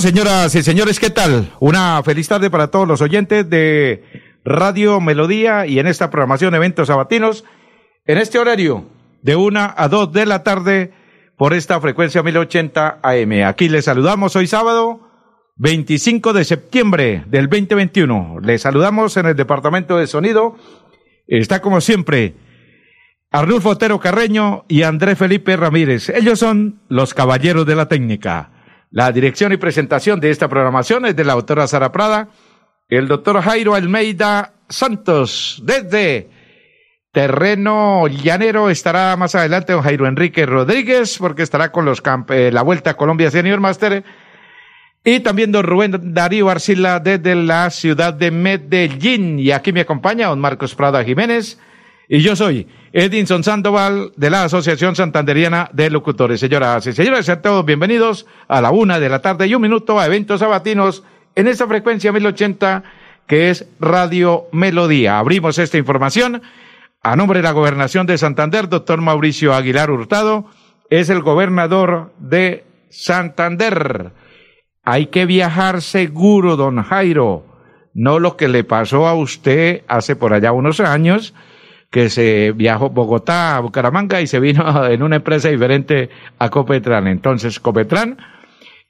señoras y señores, ¿qué tal? Una feliz tarde para todos los oyentes de Radio Melodía y en esta programación Eventos Sabatinos, en este horario de una a dos de la tarde por esta frecuencia 1080 AM. Aquí les saludamos hoy sábado 25 de septiembre del 2021. Les saludamos en el departamento de sonido. Está como siempre Arnulfo Otero Carreño y André Felipe Ramírez. Ellos son los caballeros de la técnica. La dirección y presentación de esta programación es de la autora Sara Prada, el doctor Jairo Almeida Santos, desde Terreno Llanero estará más adelante don Jairo Enrique Rodríguez, porque estará con los eh, la Vuelta a Colombia Senior Master. Y también don Rubén Darío Arcila desde la ciudad de Medellín. Y aquí me acompaña don Marcos Prada Jiménez. Y yo soy Edinson Sandoval de la Asociación Santanderiana de Locutores. Señoras y señores, sean todos bienvenidos a la una de la tarde y un minuto a eventos sabatinos en esta frecuencia 1080 que es Radio Melodía. Abrimos esta información a nombre de la Gobernación de Santander, doctor Mauricio Aguilar Hurtado, es el gobernador de Santander. Hay que viajar seguro, don Jairo, no lo que le pasó a usted hace por allá unos años, que se viajó Bogotá a Bucaramanga y se vino en una empresa diferente a Copetran. Entonces, Copetran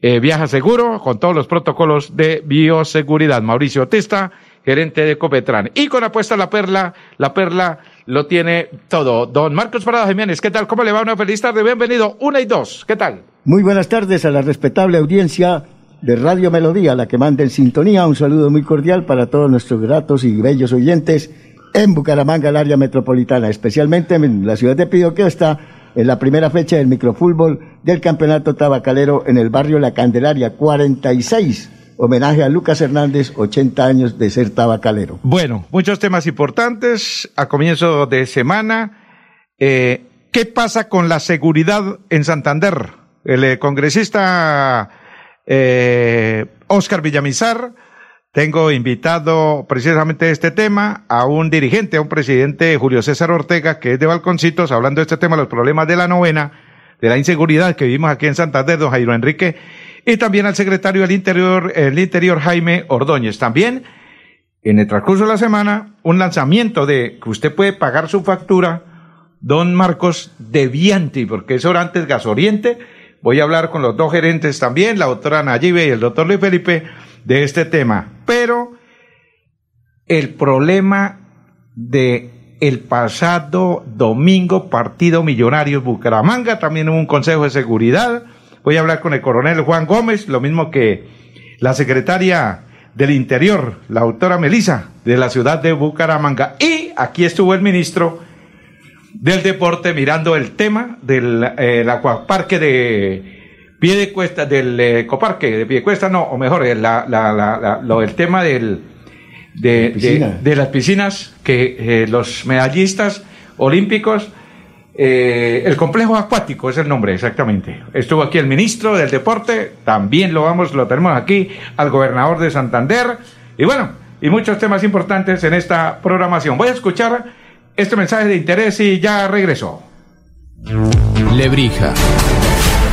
eh, viaja seguro con todos los protocolos de bioseguridad. Mauricio Testa, gerente de Copetran. Y con apuesta la perla, la perla lo tiene todo. Don Marcos Parada Jiménez, ¿qué tal? ¿Cómo le va? Una feliz tarde. Bienvenido. Una y dos. ¿Qué tal? Muy buenas tardes a la respetable audiencia de Radio Melodía, la que manda en sintonía. Un saludo muy cordial para todos nuestros gratos y bellos oyentes en Bucaramanga, el área metropolitana, especialmente en la ciudad de está en la primera fecha del microfútbol del campeonato tabacalero en el barrio La Candelaria, 46. Homenaje a Lucas Hernández, 80 años de ser tabacalero. Bueno, muchos temas importantes a comienzo de semana. Eh, ¿Qué pasa con la seguridad en Santander? El eh, congresista eh, Oscar Villamizar tengo invitado precisamente este tema a un dirigente, a un presidente Julio César Ortega, que es de Balconcitos, hablando de este tema, los problemas de la novena, de la inseguridad que vivimos aquí en Santander, don Jairo Enrique, y también al secretario del Interior, el Interior Jaime Ordóñez. También, en el transcurso de la semana, un lanzamiento de que usted puede pagar su factura, don Marcos, de Vianti, porque es antes gasoriente. Voy a hablar con los dos gerentes también, la doctora Nayibe y el doctor Luis Felipe, de este tema. Pero el problema de el pasado domingo partido Millonarios Bucaramanga, también hubo un consejo de seguridad. Voy a hablar con el coronel Juan Gómez, lo mismo que la secretaria del Interior, la autora Melisa, de la ciudad de Bucaramanga. Y aquí estuvo el ministro del Deporte mirando el tema del eh, acuaparque de pie de cuesta del eh, coparque, de pie de cuesta no, o mejor, el, la, la, la, lo, el tema del, de, de, las piscinas que eh, los medallistas olímpicos, eh, el complejo acuático es el nombre exactamente. Estuvo aquí el ministro del deporte, también lo vamos, lo tenemos aquí, al gobernador de Santander, y bueno, y muchos temas importantes en esta programación. Voy a escuchar este mensaje de interés y ya regreso. Lebrija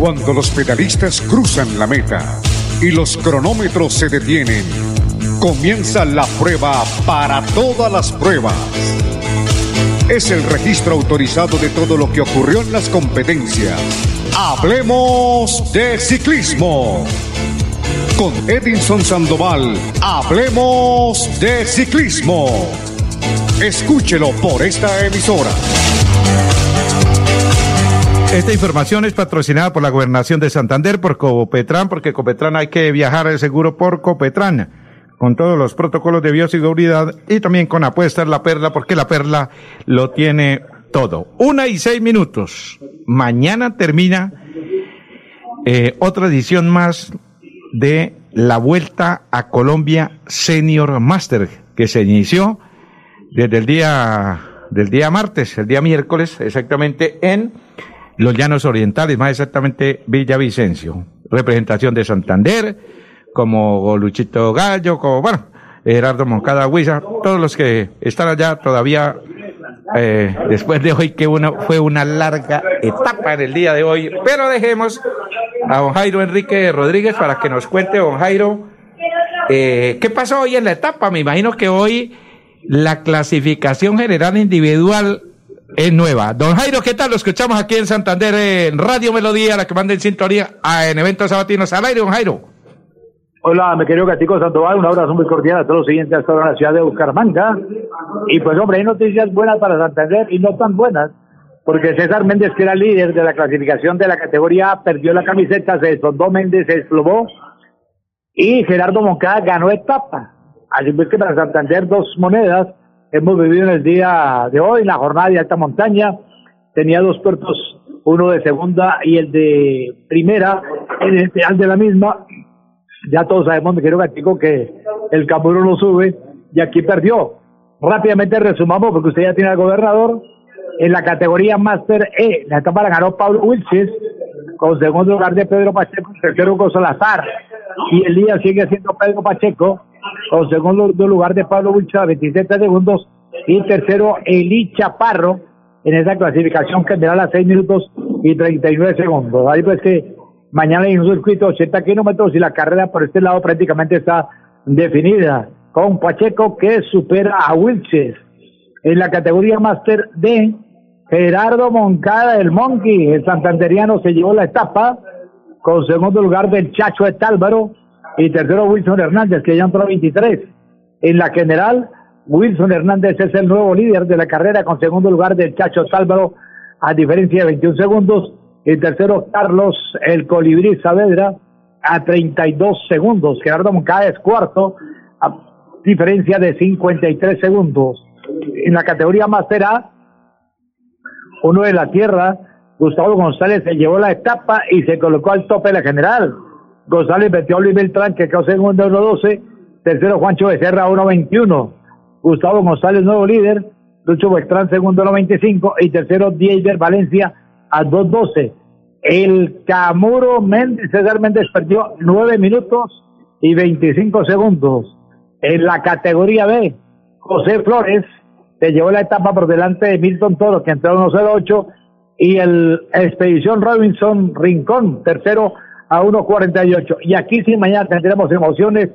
Cuando los pedalistas cruzan la meta y los cronómetros se detienen, comienza la prueba para todas las pruebas. es el registro autorizado de todo lo que ocurrió en las competencias. Hablemos de ciclismo. Con Edinson Sandoval, hablemos de ciclismo. Escúchelo por esta emisora. Esta información es patrocinada por la Gobernación de Santander, por Copetran, porque Copetran hay que viajar el seguro por Copetran, con todos los protocolos de bioseguridad y también con apuestas La Perla, porque La Perla lo tiene todo. Una y seis minutos. Mañana termina eh, otra edición más de la Vuelta a Colombia Senior Master, que se inició desde el día, del día martes, el día miércoles, exactamente en los llanos orientales, más exactamente Villavicencio. Representación de Santander, como Luchito Gallo, como, bueno, Gerardo Moncada Huiza, todos los que están allá todavía, eh, después de hoy, que una, fue una larga etapa en el día de hoy, pero dejemos a don Jairo Enrique Rodríguez para que nos cuente, don Jairo, eh, ¿qué pasó hoy en la etapa? Me imagino que hoy la clasificación general individual es nueva. Don Jairo, ¿qué tal? Lo escuchamos aquí en Santander, en Radio Melodía, la que manda en sintonía en eventos sabatinos al aire, don Jairo. Hola, mi querido Gatico Sandoval, un abrazo muy cordial a todos los siguientes hasta ahora en la ciudad de Bucaramanga. Y pues, hombre, hay noticias buenas para Santander y no tan buenas, porque César Méndez, que era líder de la clasificación de la categoría perdió la camiseta, se desfondó Méndez, se desplomó, y Gerardo Moncada ganó etapa. Así pues que para Santander dos monedas, hemos vivido en el día de hoy, la jornada de alta montaña. Tenía dos puertos, uno de segunda y el de primera, en el final de la misma. Ya todos sabemos, me quiero gatico, que el Camuro no sube y aquí perdió. Rápidamente resumamos, porque usted ya tiene al gobernador. En la categoría Master E, la etapa la ganó Pablo Wilches, con segundo lugar de Pedro Pacheco, tercero con Salazar. Y el día sigue siendo Pedro Pacheco, con segundo lugar de Pablo Wilches a 27 segundos. Y tercero, Eli Chaparro, en esa clasificación general a 6 minutos y 39 segundos. Ahí pues que mañana hay un circuito de 80 kilómetros y la carrera por este lado prácticamente está definida con Pacheco que supera a Wilches. En la categoría Master D, Gerardo Moncada, el Monkey, el santanderiano, se llevó la etapa con segundo lugar del Chacho Etálvaro y tercero Wilson Hernández, que ya entró a 23. En la general, Wilson Hernández es el nuevo líder de la carrera con segundo lugar del Chacho Etálvaro a diferencia de 21 segundos. Y tercero, Carlos el Colibrí Saavedra a 32 segundos. Gerardo Moncada cuarto a diferencia de 53 segundos. En la categoría Master A, uno de la tierra, Gustavo González se llevó la etapa y se colocó al tope de la general. González metió a Luis Beltrán, que quedó segundo 1.12. Tercero, Juancho Becerra, 1.21. Gustavo González, nuevo líder. Lucho Beltrán, segundo, 1.25. Y tercero, Diego Valencia, a 2.12. El Camuro Méndez, César Méndez, perdió 9 minutos y 25 segundos. En la categoría B, José Flores se llevó la etapa por delante de Milton Toro, que entró a 1.08, y el Expedición Robinson Rincón, tercero a 1.48. Y aquí sí mañana tendremos emociones,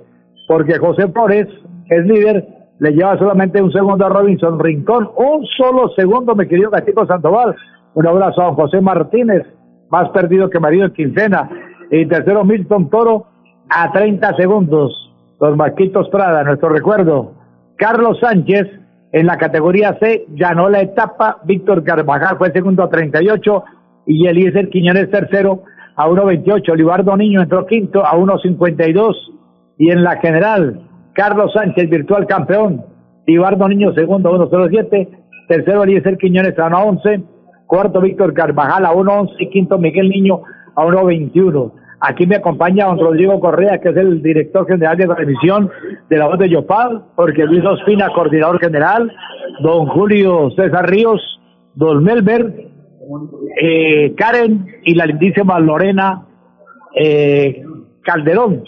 porque José Flores, es líder, le lleva solamente un segundo a Robinson Rincón, un solo segundo, mi querido Gatico Sandoval. Un abrazo a José Martínez, más perdido que marido en quincena. Y tercero, Milton Toro, a 30 segundos. Los Marquitos Prada, nuestro recuerdo. Carlos Sánchez, en la categoría C, ganó la etapa. Víctor Carvajal fue segundo a 38. Y Eliezer Quiñones tercero a 1.28. Olivardo Niño entró quinto a 1.52. Y en la general, Carlos Sánchez, virtual campeón. Olivardo Niño segundo a 1.07. Tercero, Eliezer Quiñones a 1.11. Cuarto, Víctor Carvajal a 1.11. Y quinto, Miguel Niño a 1.21. Aquí me acompaña don Rodrigo Correa, que es el director general de transmisión de la voz de Yopal, porque Luis Ospina, coordinador general, don Julio César Ríos, don Melber, eh, Karen y la lindísima Lorena eh, Calderón,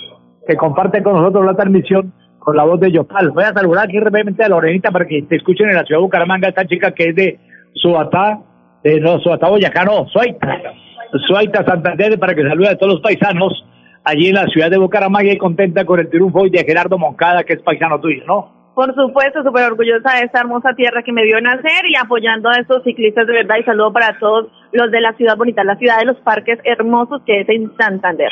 que comparte con nosotros la transmisión con la voz de Yopal. Voy a saludar aquí brevemente a Lorenita para que te escuchen en la ciudad de Bucaramanga, esta chica que es de Suatá, de no, Suatá Boyacá, no, Suaita. Suaita Santander para que salude a todos los paisanos allí en la ciudad de Bucaramanga y contenta con el triunfo hoy de Gerardo Moncada, que es paisano tuyo, ¿no? Por supuesto, súper orgullosa de esta hermosa tierra que me vio nacer y apoyando a estos ciclistas de verdad y saludo para todos los de la ciudad bonita, la ciudad de los parques hermosos que es en Santander.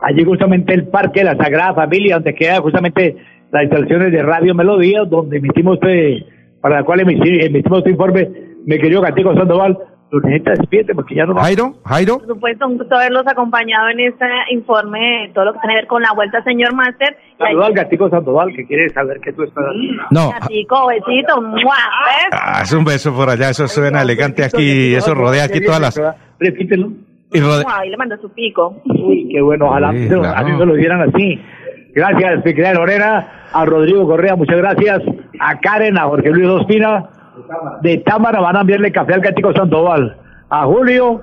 Allí justamente el Parque de la Sagrada Familia, donde queda justamente las instalaciones de Radio Melodía, donde emitimos este, para la cual emitimos, emitimos este informe, mi querido Cantico Sandoval, Luneta, despídete porque ya no va. Jairo, Jairo. Por supuesto, un gusto haberlos acompañado en este informe, todo lo que tiene que ver con la vuelta, señor Máster. Saludos al Gatico Sandoval, que quiere saber que tú estás No. Gatico, besito, ¡mua! ¿ves? Ah, es un beso por allá, eso suena elegante aquí, eso rodea aquí todas las... Repítelo. y le manda su pico. Uy, qué bueno, ojalá Sí, claro. a mí se lo dieran así. Gracias, mi querida Lorena, a Rodrigo Correa, muchas gracias, a Karen, a Jorge Luis Ospina, de Támara van a enviarle café al Cático Sandoval, a Julio,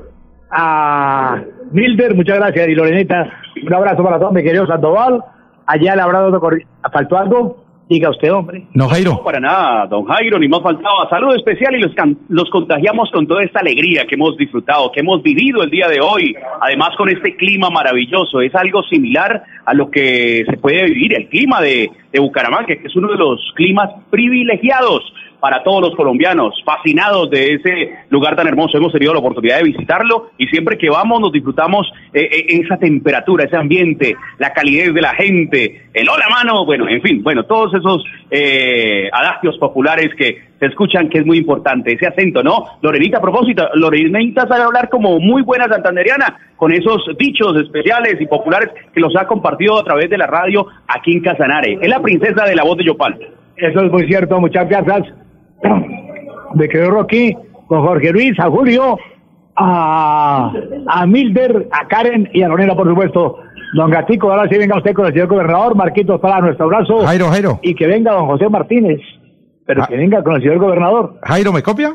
a Milder, muchas gracias, y Lorenita, un abrazo para todos, mi querido Sandoval, allá le habrá dado, corri- ¿faltó algo? Diga usted, hombre. No, Jairo. No, para nada, don Jairo, ni más faltaba. Saludo especial y los, can- los contagiamos con toda esta alegría que hemos disfrutado, que hemos vivido el día de hoy. Además, con este clima maravilloso. Es algo similar a lo que se puede vivir, el clima de, de Bucaramanga, que es uno de los climas privilegiados para todos los colombianos, fascinados de ese lugar tan hermoso. Hemos tenido la oportunidad de visitarlo y siempre que vamos nos disfrutamos eh, eh, esa temperatura, ese ambiente, la calidez de la gente, el hola mano, bueno, en fin, bueno, todos esos eh, adagios populares que se escuchan que es muy importante, ese acento, ¿no? Lorenita, a propósito, Lorenita sabe hablar como muy buena santanderiana, con esos dichos especiales y populares que los ha compartido a través de la radio aquí en Casanare. Es la princesa de la voz de Yopal. Eso es muy cierto, muchas gracias. Me quedo Rocky, con Jorge Luis, a Julio, a, a Milder, a Karen y a Lorena, por supuesto. Don Gatico, ahora sí venga usted con el señor gobernador, Marquitos para nuestro abrazo. Jairo, Jairo. Y que venga don José Martínez, pero Ah. que venga con el señor gobernador. Jairo, ¿me copia?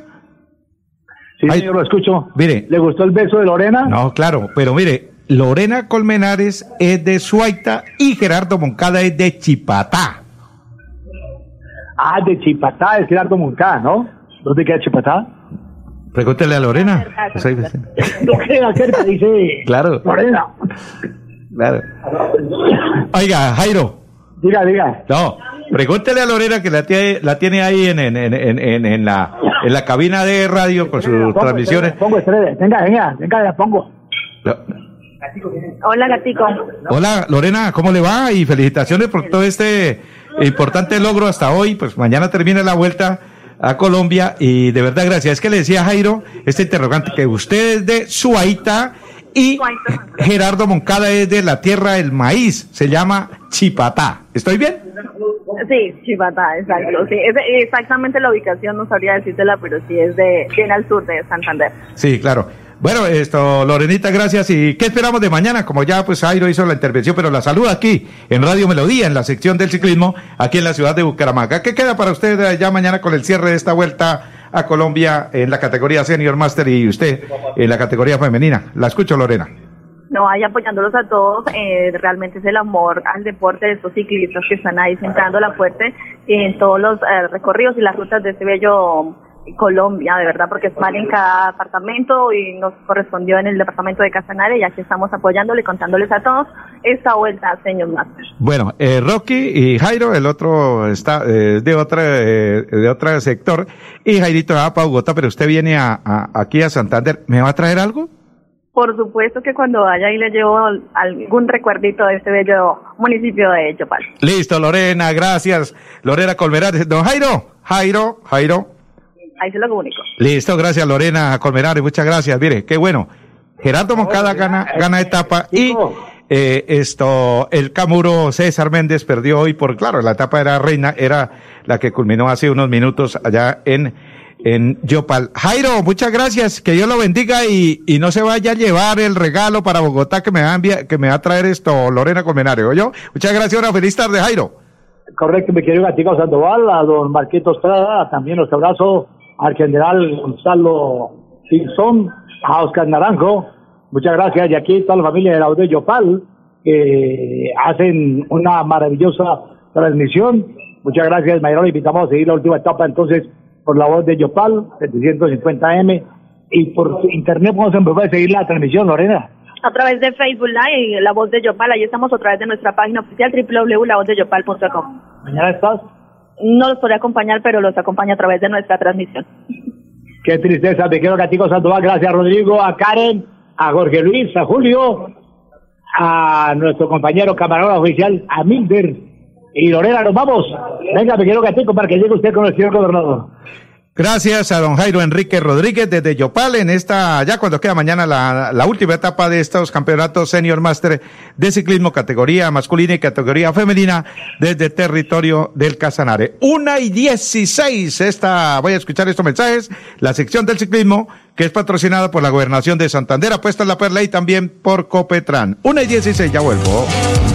Sí, señor, lo escucho. Mire. ¿Le gustó el beso de Lorena? No, claro, pero mire, Lorena Colmenares es de Suaita y Gerardo Moncada es de Chipatá. Ah, de Chipatá, es Gerardo Moncada, ¿no? ¿Dónde queda Chipatá? Pregúntele a Lorena. No queda cerca, dice Claro, Lorena. claro. Oiga, Jairo, Diga, diga. no, pregúntele a Lorena que la tiene, la tiene ahí en, en, en, en, en- la, en la cabina de radio con sus Pongo, transmisiones. Pongo estrella. Venga, venga, venga, la pongo. Hola, Gatico. Hola Lorena, ¿cómo le va? Y felicitaciones por todo este importante logro hasta hoy. Pues mañana termina la vuelta a Colombia y de verdad gracias. Es que le decía a Jairo este interrogante que usted es de Suaita y Gerardo Moncada es de la tierra del maíz. Se llama Chipatá. ¿Estoy bien? Sí, Chivata, exacto. Sí, es exactamente la ubicación, no sabría decírtela, pero sí es de bien al sur de Santander. Sí, claro. Bueno, esto, Lorenita, gracias. ¿Y qué esperamos de mañana? Como ya pues Jairo hizo la intervención, pero la saluda aquí en Radio Melodía, en la sección del ciclismo, aquí en la ciudad de Bucaramanga. ¿Qué queda para usted eh, ya mañana con el cierre de esta vuelta a Colombia en la categoría Senior Master y usted en la categoría femenina? La escucho, Lorena. No, ahí apoyándolos a todos, eh, realmente es el amor al deporte de estos ciclistas que están ahí sentando la fuerte en todos los eh, recorridos y las rutas de este bello Colombia, de verdad, porque es mal en cada departamento y nos correspondió en el departamento de Casanare y aquí estamos apoyándole y contándoles a todos esta vuelta, señor Master. Bueno, eh, Rocky y Jairo, el otro está eh, de otra eh, de otro sector y Jairito va para Bogotá, pero usted viene a, a- aquí a Santander. ¿Me va a traer algo? Por supuesto que cuando vaya y le llevo algún recuerdito de este bello municipio de Chopal. Listo, Lorena, gracias. Lorena Colmenares. Don Jairo, Jairo, Jairo. Ahí se lo comunico. Listo, gracias Lorena Colmenares, muchas gracias. Mire, qué bueno. Gerardo Moncada gana, gana etapa y eh, esto, el Camuro César Méndez perdió hoy por, claro, la etapa era reina, era la que culminó hace unos minutos allá en, en Yopal. Jairo, muchas gracias, que Dios lo bendiga y, y no se vaya a llevar el regalo para Bogotá que me va a enviar, que me va a traer esto Lorena Colmenares, yo Muchas gracias, una feliz tarde, Jairo. Correcto, mi querido Gatico Sandoval, a don Marquito Estrada, también nuestro abrazo al general Gonzalo Simpson, a Oscar Naranjo, muchas gracias, y aquí toda la familia de la de Yopal, que hacen una maravillosa transmisión. Muchas gracias, Mayor, invitamos a seguir la última etapa entonces por la voz de Yopal, 750M, y por internet a empezar a seguir la transmisión, Lorena. A través de Facebook Live La Voz de Yopal, ahí estamos a través de nuestra página oficial www.lavozdeYopal.com. ¿Mañana estás? No los podré acompañar, pero los acompaño a través de nuestra transmisión. Qué tristeza, me Gatico Sandoval, gracias Rodrigo, a Karen, a Jorge Luis, a Julio, a nuestro compañero camarógrafo oficial, a Milder y Lorena, nos vamos. Venga, me quiero Gatico para que llegue usted con el señor gobernador. Gracias a don Jairo Enrique Rodríguez desde Yopal en esta, ya cuando queda mañana la, la última etapa de estos campeonatos Senior Master de ciclismo categoría masculina y categoría femenina desde territorio del Casanare. Una y dieciséis, esta, voy a escuchar estos mensajes, la sección del ciclismo que es patrocinada por la gobernación de Santander, apuesta en la Perla y también por Copetran. Una y dieciséis, ya vuelvo.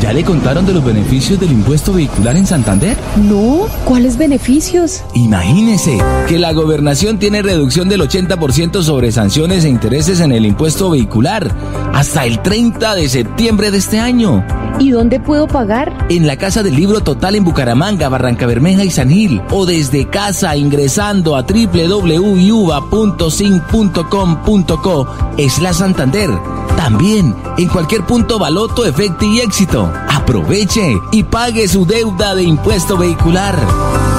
¿Ya le contaron de los beneficios del impuesto vehicular en Santander? No, ¿cuáles beneficios? Imagínese que la gobernación tiene reducción del 80% sobre sanciones e intereses en el impuesto vehicular hasta el 30 de septiembre de este año. ¿Y dónde puedo pagar? En la Casa del Libro Total en Bucaramanga, Barranca Bermeja y San Gil o desde casa ingresando a www.uva.sin.com.co es la Santander. También en cualquier punto Baloto, Efecto y Éxito. Aproveche y pague su deuda de impuesto vehicular.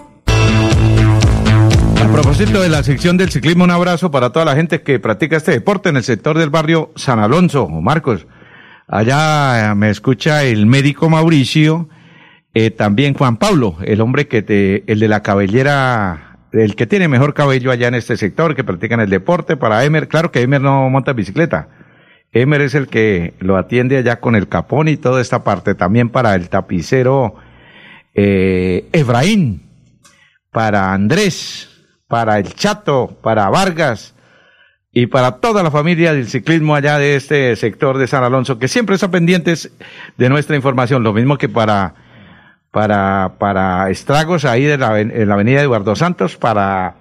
A propósito de la sección del ciclismo, un abrazo para toda la gente que practica este deporte en el sector del barrio San Alonso, Marcos. Allá eh, me escucha el médico Mauricio, eh, también Juan Pablo, el hombre que te, el de la cabellera, el que tiene mejor cabello allá en este sector, que practican el deporte, para Emer, claro que Emer no monta bicicleta. Emer es el que lo atiende allá con el capón y toda esta parte, también para el tapicero eh, Efraín, para Andrés, para el Chato, para Vargas y para toda la familia del ciclismo allá de este sector de San Alonso, que siempre están pendientes de nuestra información, lo mismo que para, para, para estragos ahí de la, en la avenida Eduardo Santos, para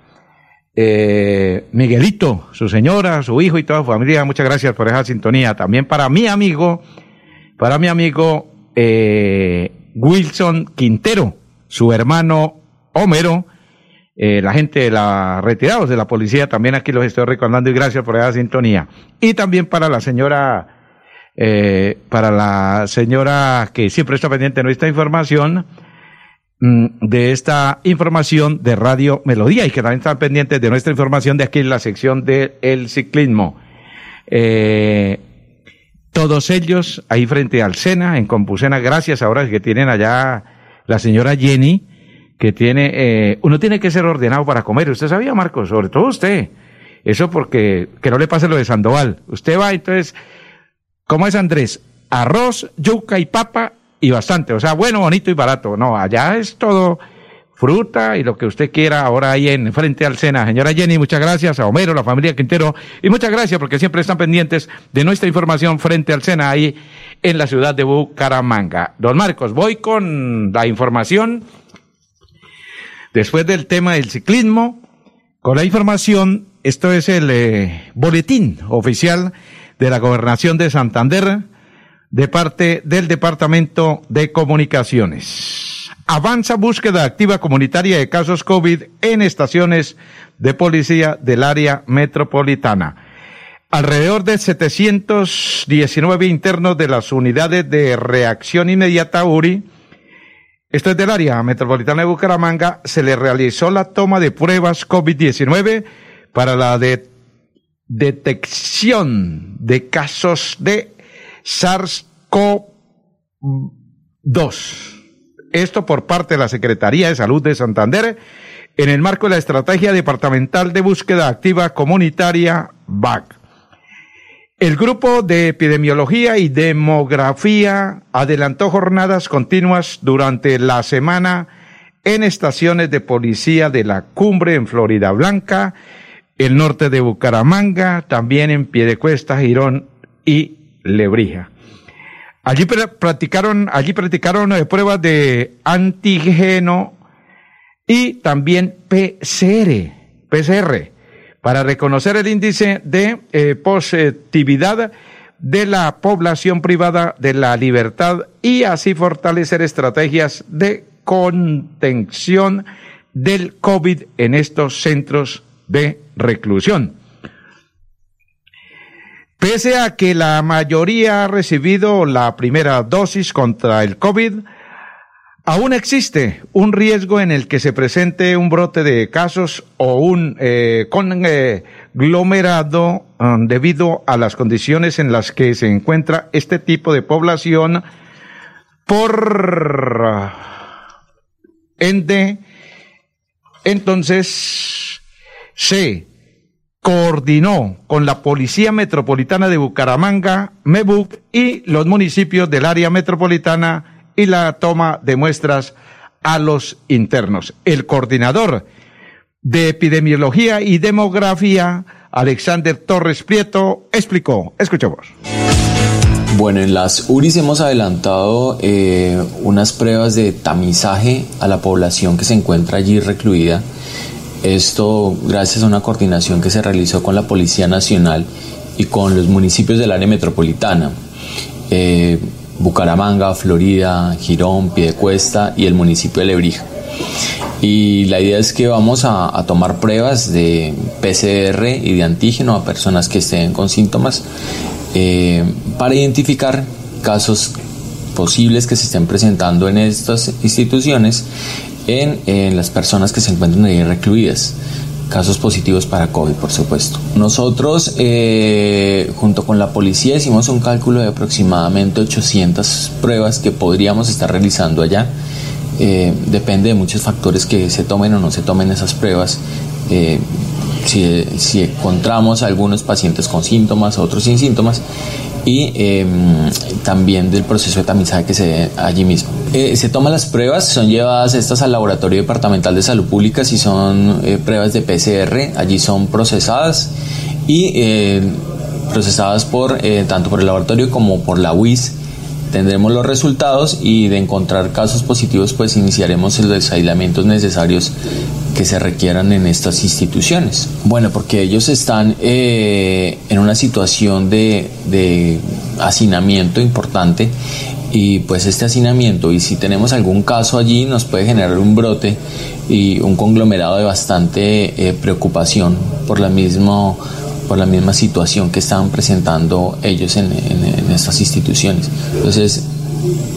eh, Miguelito, su señora, su hijo y toda su familia, muchas gracias por esa sintonía. También para mi amigo, para mi amigo eh, Wilson Quintero, su hermano Homero, eh, la gente de la retirados de la policía, también aquí los estoy recordando y gracias por esa sintonía. Y también para la señora, eh, para la señora que siempre está pendiente de nuestra información, mm, de esta información de Radio Melodía y que también están pendientes de nuestra información de aquí en la sección del el ciclismo. Eh, todos ellos ahí frente al Sena, en Compusena, gracias ahora que tienen allá la señora Jenny, que tiene, eh, uno tiene que ser ordenado para comer. ¿Usted sabía, Marcos? Sobre todo usted. Eso porque, que no le pase lo de Sandoval. Usted va, entonces, ¿cómo es Andrés? Arroz, yuca y papa y bastante. O sea, bueno, bonito y barato. No, allá es todo fruta y lo que usted quiera ahora ahí en frente al Sena. Señora Jenny, muchas gracias a Homero, la familia Quintero y muchas gracias porque siempre están pendientes de nuestra información frente al Sena ahí en la ciudad de Bucaramanga. Don Marcos, voy con la información Después del tema del ciclismo, con la información, esto es el eh, boletín oficial de la Gobernación de Santander de parte del Departamento de Comunicaciones. Avanza búsqueda activa comunitaria de casos COVID en estaciones de policía del área metropolitana. Alrededor de 719 internos de las unidades de reacción inmediata URI esto es del área metropolitana de Bucaramanga, se le realizó la toma de pruebas COVID-19 para la detección de casos de SARS-CoV-2. Esto por parte de la Secretaría de Salud de Santander en el marco de la Estrategia Departamental de Búsqueda Activa Comunitaria, BAC. El grupo de epidemiología y demografía adelantó jornadas continuas durante la semana en estaciones de policía de la cumbre en Florida Blanca, el norte de Bucaramanga, también en Piedecuesta, Girón y Lebrija. Allí practicaron, allí practicaron eh, pruebas de antígeno y también PCR, PCR, para reconocer el índice de eh, positividad de la población privada de la libertad y así fortalecer estrategias de contención del COVID en estos centros de reclusión. Pese a que la mayoría ha recibido la primera dosis contra el COVID, aún existe un riesgo en el que se presente un brote de casos o un eh, conglomerado um, debido a las condiciones en las que se encuentra este tipo de población por ende. Entonces, se coordinó con la Policía Metropolitana de Bucaramanga, MEBUC, y los municipios del área metropolitana y la toma de muestras a los internos. El coordinador de epidemiología y demografía, Alexander Torres Prieto, explicó. Escuchemos. Bueno, en las URIs hemos adelantado eh, unas pruebas de tamizaje a la población que se encuentra allí recluida esto gracias a una coordinación que se realizó con la Policía Nacional y con los municipios del área metropolitana. Eh, Bucaramanga, Florida, Girón, Piedecuesta y el municipio de Lebrija. Y la idea es que vamos a, tomar pruebas de PCR y de antígeno a personas que estén con síntomas eh, para identificar casos posibles que se estén presentando en estas instituciones en, las personas que se encuentran ahí recluidas casos positivos para COVID, por supuesto. Nosotros, eh, junto con la policía, hicimos un cálculo de aproximadamente 800 pruebas que podríamos estar realizando allá. Eh, depende de muchos factores que se tomen o no se tomen esas pruebas. Eh, si, si, encontramos algunos pacientes con síntomas, otros sin síntomas, y em, también del proceso de tamizaje que se ve allí mismo. Eh, se toman las pruebas, son llevadas estas al Laboratorio Departamental de Salud Pública si son eh, pruebas de PCR, allí son procesadas y eh, procesadas por tanto por el laboratorio como por la UIS. Tendremos los resultados y de encontrar casos positivos pues iniciaremos los aislamientos necesarios que se requieran en estas instituciones. Bueno, porque ellos están eh, en una situación de, hacinamiento importante y pues este hacinamiento y si tenemos algún caso allí nos puede generar un brote y un conglomerado de bastante eh, preocupación por la misma por la misma situación que estaban presentando ellos en, estas instituciones. Entonces,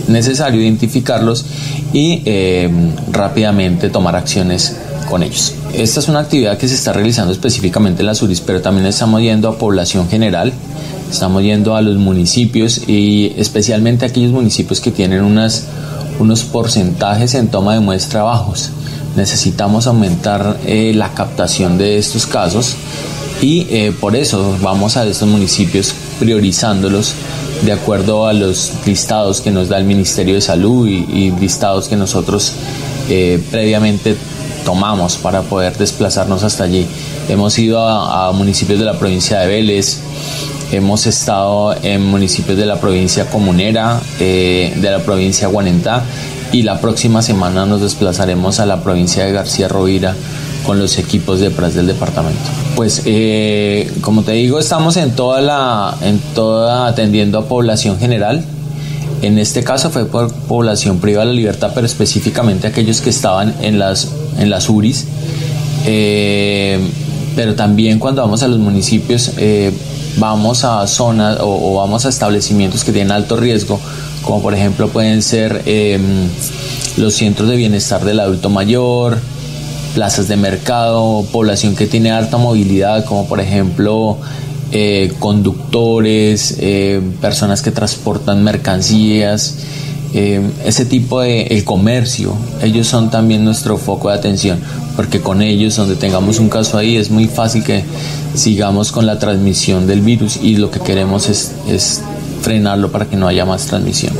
necesario identificarlos y eh, rápidamente tomar acciones con ellos. Esta es una actividad que se está realizando específicamente en la URIs, pero también estamos yendo a población general, estamos yendo a los municipios y especialmente a aquellos municipios que tienen unas, unos porcentajes en toma de muestra bajos. Necesitamos aumentar eh, la captación de estos casos y eh, por eso vamos a estos municipios priorizándolos de acuerdo a los listados que nos da el Ministerio de Salud y, listados que nosotros eh, previamente tomamos para poder desplazarnos hasta allí. Hemos ido a, municipios de la provincia de Vélez, hemos estado en municipios de la provincia comunera, eh, de la provincia Guanentá y la próxima semana nos desplazaremos a la provincia de García Rovira con los equipos de PRAS del departamento. Pues eh, como te digo, estamos en toda la, en toda atendiendo a población general, en este caso fue por población privada de la libertad, pero específicamente aquellos que estaban en las, en las URIs. Eh, pero también cuando vamos a los municipios, eh, vamos a zonas o, vamos a establecimientos que tienen alto riesgo, como por ejemplo pueden ser em, los centros de bienestar del adulto mayor, plazas de mercado, población que tiene alta movilidad, como por ejemplo eh, conductores, eh, personas que transportan mercancías eh, ese tipo de el comercio, ellos son también nuestro foco de atención, porque con ellos, donde tengamos un caso ahí, es muy fácil que sigamos con la transmisión del virus y lo que queremos es, frenarlo para que no haya más transmisión.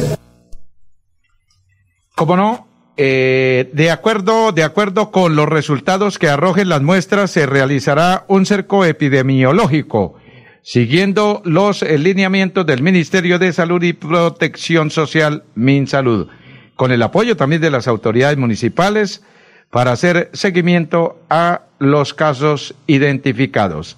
¿Cómo no? Eh, de acuerdo, de acuerdo con los resultados que arrojen las muestras, se realizará un cerco epidemiológico, siguiendo los lineamientos del Ministerio de Salud y Protección Social, MinSalud, con el apoyo también de las autoridades municipales para hacer seguimiento a los casos identificados.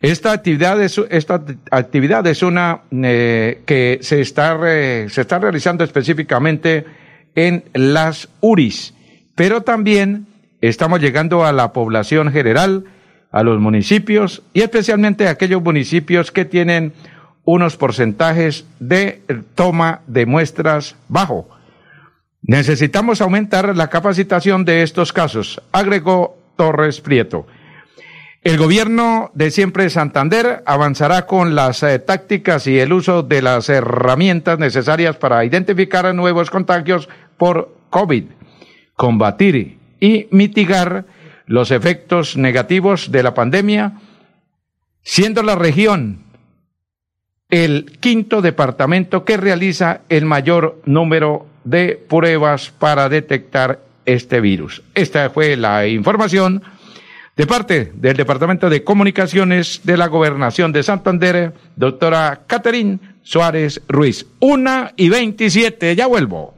Esta actividad es, esta actividad es una eh, que se está, se está realizando específicamente en las URIs, pero también estamos llegando a la población general, a los municipios y especialmente a aquellos municipios que tienen unos porcentajes de toma de muestras bajo. Necesitamos aumentar la capacitación de estos casos, agregó Torres Prieto. El gobierno de siempre Santander avanzará con las eh, tácticas y el uso de las herramientas necesarias para identificar nuevos contagios por COVID, combatir y mitigar los efectos negativos de la pandemia, siendo la región el quinto departamento que realiza el mayor número de pruebas para detectar este virus. Esta fue la información de parte del Departamento de Comunicaciones de la Gobernación de Santander, doctora Caterín Suárez Ruiz. Una y veintisiete, ya vuelvo.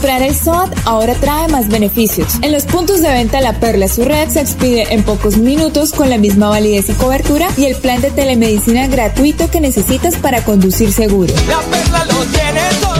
Comprar el SOAT ahora trae más beneficios. En los puntos de venta La Perla su red se expide en pocos minutos con la misma validez y cobertura y el plan de telemedicina gratuito que necesitas para conducir seguro. La Perla lo tiene todo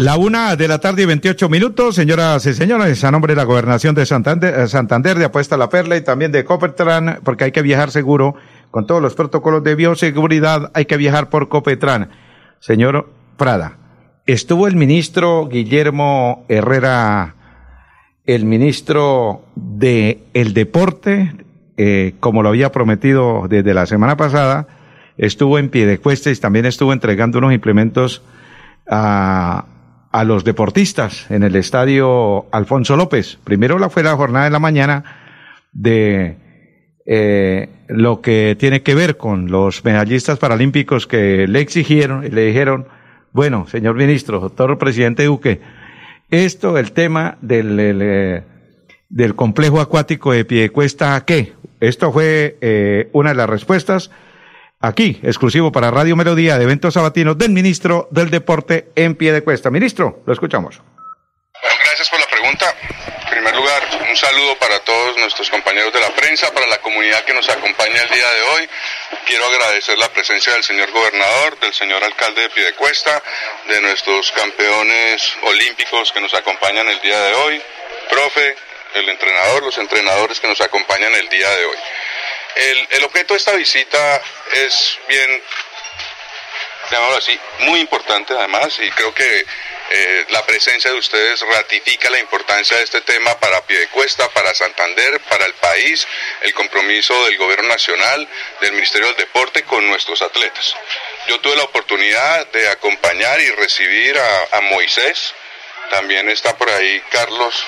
La una de la tarde y 28 minutos, señoras y señores, a nombre de la Gobernación de Santander, eh, Santander de Apuesta a la Perla y también de Copetran, porque hay que viajar seguro, con todos los protocolos de bioseguridad, hay que viajar por Copetran. Señor Prada, estuvo el ministro Guillermo Herrera, el ministro de el deporte, eh, como lo había prometido desde la semana pasada, estuvo en pie de cuesta y también estuvo entregando unos implementos a a los deportistas en el estadio Alfonso López. Primero la fue la jornada de la mañana de eh, lo que tiene que ver con los medallistas paralímpicos que le exigieron y le dijeron, bueno, señor ministro, doctor presidente Duque, esto, el tema del, eh, del complejo acuático de Piedecuesta, ¿qué? Esto fue eh, una de las respuestas aquí, exclusivo para Radio Melodía de eventos sabatinos del ministro del Deporte en pie de cuesta. Ministro, lo escuchamos. gracias por la pregunta. En primer lugar, un saludo para todos nuestros compañeros de la prensa, para la comunidad que nos acompaña el día de hoy. Quiero agradecer la presencia del señor gobernador, del señor alcalde de Piedecuesta, de nuestros campeones olímpicos que nos acompañan el día de hoy, profe, el entrenador, los entrenadores que nos acompañan el día de hoy. El, objeto de esta visita es bien llamémoslo así, muy importante además y creo que eh, la presencia de ustedes ratifica la importancia de este tema para Piedecuesta, para Santander, para el país, el compromiso del gobierno nacional, del Ministerio del Deporte con nuestros atletas. Yo tuve la oportunidad de acompañar y recibir a, Moisés, también está por ahí Carlos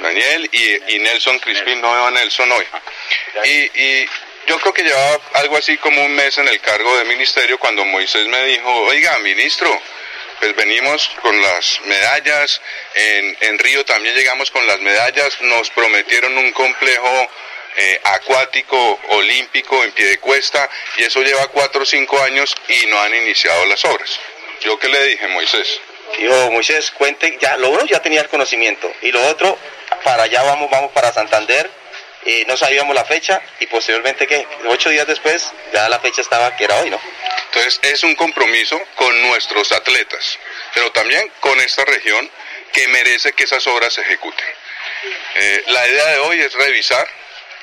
Daniel y, Nelson Crispín, no veo a Nelson hoy. y yo creo que llevaba algo así como un mes en el cargo de ministerio cuando Moisés me dijo, oiga, ministro, pues venimos con las medallas, en, Río también llegamos con las medallas, nos prometieron un complejo eh, acuático olímpico en pie de cuesta y eso lleva cuatro o cinco años y no han iniciado las obras. Yo qué le dije, Moisés. Yo, Moisés, cuente, ya, lo uno ya tenía el conocimiento y lo otro, para allá vamos, vamos para Santander, y no sabíamos la fecha y posteriormente que ocho días después ya la fecha estaba que era hoy, ¿no? Entonces es un compromiso con nuestros atletas, pero también con esta región que merece que esas obras se ejecuten. Eh, la idea de hoy es revisar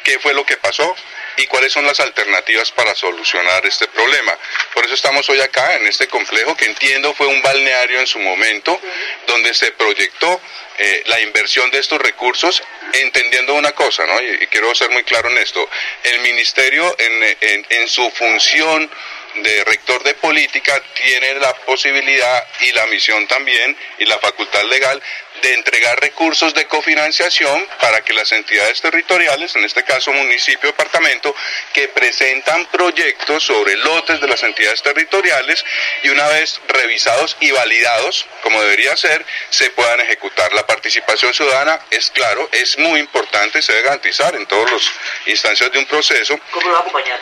qué fue lo que pasó y cuáles son las alternativas para solucionar este problema. Por eso estamos hoy acá en este complejo que entiendo fue un balneario en su momento, donde se proyectó eh, la inversión de estos recursos, entendiendo una cosa, ¿no? y, quiero ser muy claro en esto, el ministerio en, en su función de rector de política tiene la posibilidad y la misión también y la facultad legal de entregar recursos de cofinanciación para que las entidades territoriales, en este caso municipio, departamento, que presentan proyectos sobre lotes de las entidades territoriales y una vez revisados y validados, como debería ser, se puedan ejecutar. La participación ciudadana es claro, es muy importante, se debe garantizar en todas las instancias de un proceso. ¿Cómo lo va a acompañar?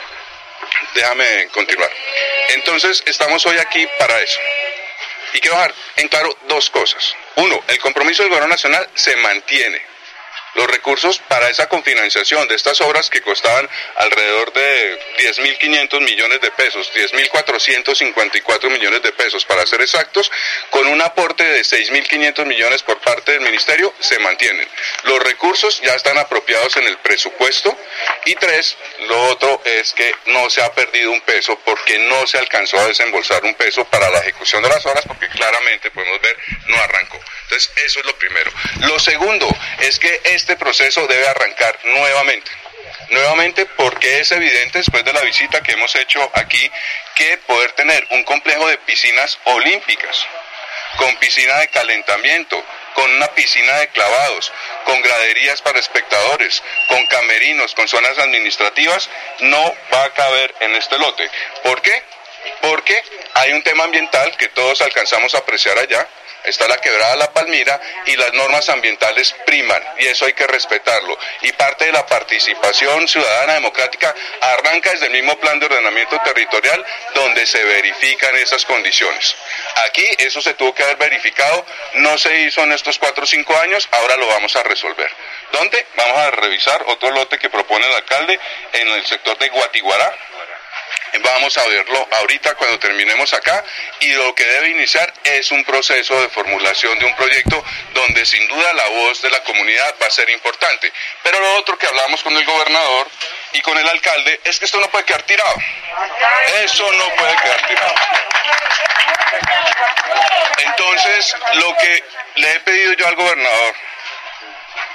Déjame continuar. Entonces, estamos hoy aquí para eso. Y quiero dejar en claro dos cosas. Uno, el compromiso del gobierno nacional se mantiene los recursos para esa confinanciación de estas obras que costaban alrededor de 10.500 millones de pesos, 10.454 millones de pesos para ser exactos, con un aporte de 6.500 millones por parte del ministerio, se mantienen. Los recursos ya están apropiados en el presupuesto y tres, lo otro es que no se ha perdido un peso porque no se alcanzó a desembolsar un peso para la ejecución de las obras porque claramente podemos ver no arrancó. Entonces, eso es lo primero. Lo segundo es que este proceso debe arrancar nuevamente. Nuevamente porque es evidente después de la visita que hemos hecho aquí que poder tener un complejo de piscinas olímpicas, con piscina de calentamiento, con una piscina de clavados, con graderías para espectadores, con camerinos, con zonas administrativas, no va a caber en este lote. ¿Por qué? Porque hay un tema ambiental que todos alcanzamos a apreciar allá, está la quebrada La Palmira y las normas ambientales priman y eso hay que respetarlo. Y parte de la participación ciudadana democrática arranca desde el mismo plan de ordenamiento territorial donde se verifican esas condiciones. Aquí eso se tuvo que haber verificado, no se hizo en estos cuatro o cinco años, ahora lo vamos a resolver. ¿Dónde? Vamos a revisar otro lote que propone el alcalde en el sector de Guatiguará, Vamos a verlo ahorita cuando terminemos acá y lo que debe iniciar es un proceso de formulación de un proyecto donde sin duda la voz de la comunidad va a ser importante. Pero lo otro que hablamos con el gobernador y con el alcalde es que esto no puede quedar tirado. Eso no puede quedar tirado. Entonces, lo que le he pedido yo al gobernador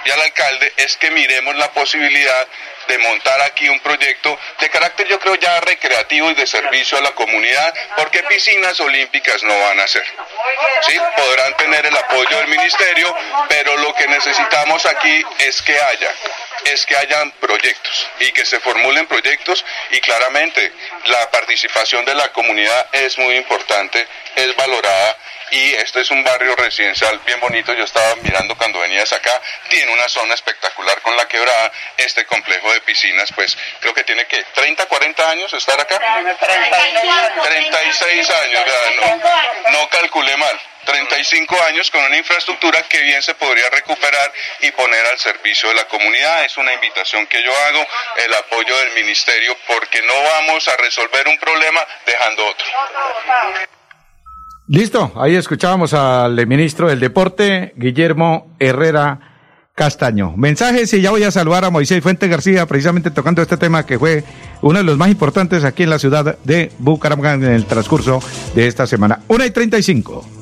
y al alcalde es que miremos la posibilidad de montar aquí un proyecto de carácter yo creo ya recreativo y de servicio a la comunidad, porque piscinas olímpicas no van a ser. Sí, podrán tener el apoyo del ministerio, pero lo que necesitamos aquí es que haya es que hayan proyectos y que se formulen proyectos y claramente la participación de la comunidad es muy importante, es valorada y este es un barrio residencial bien bonito. Yo estaba mirando cuando venías acá, tiene una zona espectacular con la quebrada, este complejo de piscinas, pues creo que tiene que 30, 40 años estar acá. 36 años, no, no calculé mal. 35 años con una infraestructura que bien se podría recuperar y poner al servicio de la comunidad. Es una invitación que yo hago, el apoyo del ministerio, porque no vamos a resolver un problema dejando otro. Listo, ahí escuchábamos al ministro del Deporte, Guillermo Herrera Castaño. Mensajes y ya voy a saludar a Moisés Fuente García, precisamente tocando este tema que fue uno de los más importantes aquí en la ciudad de Bucaramanga en el transcurso de esta semana. Una y 35.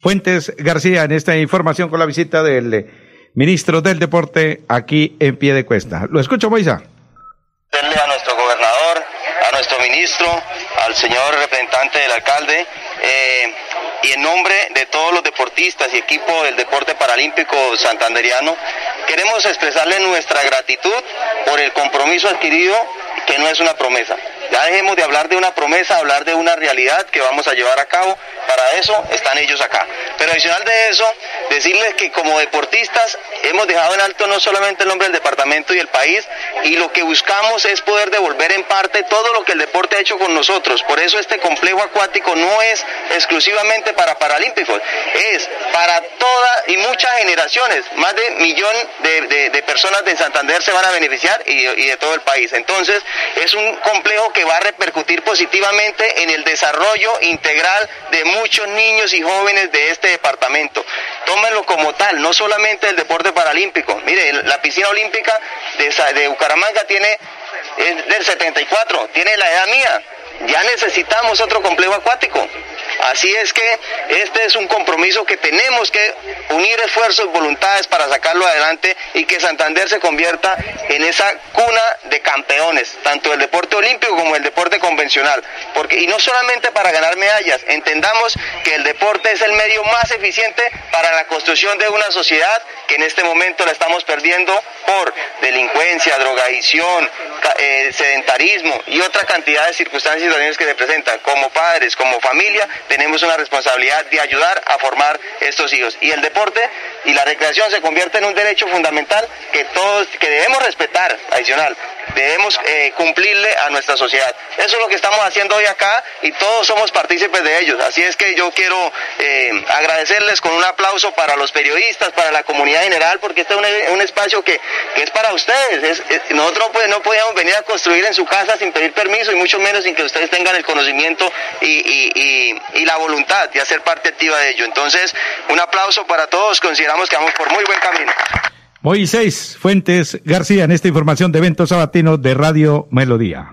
Fuentes García en esta información con la visita del eh, ministro del Deporte aquí en pie de cuesta. Lo escucho, Moisa. A nuestro gobernador, a nuestro ministro, al señor representante del alcalde, eh, y en nombre de todos los deportistas y equipo del deporte paralímpico santanderiano, queremos expresarle nuestra gratitud por el compromiso adquirido, que no es una promesa. Ya dejemos de hablar de una promesa, hablar de una realidad que vamos a llevar a cabo. Para eso están ellos acá. Pero adicional de eso, decirles que como deportistas hemos dejado en alto no solamente el nombre del departamento y el país, y lo que buscamos es poder devolver en parte todo lo que el deporte ha hecho con nosotros. Por eso este complejo acuático no es exclusivamente para paralímpicos, es para todas y muchas generaciones. Más de millón de, personas de Santander se van a beneficiar y de todo el país. Entonces, es un complejo que va a repercutir positivamente en el desarrollo integral de muchos niños y jóvenes de este departamento. Tómenlo como tal, no solamente el deporte paralímpico. Mire, la piscina olímpica de, de Bucaramanga tiene es del 74, tiene la edad mía. Ya necesitamos otro complejo acuático. Así es que este es un compromiso que tenemos que unir esfuerzos y voluntades para sacarlo adelante y que Santander se convierta en esa cuna de campeones, tanto del deporte olímpico como del deporte convencional. Y no solamente para ganar medallas, entendamos que el deporte es el medio más eficiente para la construcción de una sociedad que en este momento la estamos perdiendo por delincuencia, drogadicción, eh, sedentarismo y otra cantidad de circunstancias situaciones que se presentan. Como padres, como familia, tenemos una responsabilidad de ayudar a formar estos hijos. Y el deporte y la recreación se convierte en un derecho fundamental que todos, que debemos respetar, adicional, debemos eh, cumplirle a nuestra sociedad. Eso es lo que estamos haciendo hoy acá y todos somos partícipes de ellos. Así es que yo quiero eh, agradecerles con un aplauso para los periodistas, para la comunidad general, porque este es un, espacio que, que es para ustedes. Es- es- nosotros pues, no podíamos venir a construir en su casa sin pedir permiso y mucho menos sin que ustedes tengan el conocimiento y, y- y- y la voluntad de hacer parte activa de ello. Entonces, un aplauso para todos. Consideramos que vamos por muy buen camino. Moisés Fuentes García en esta información de eventos sabatinos de Radio Melodía.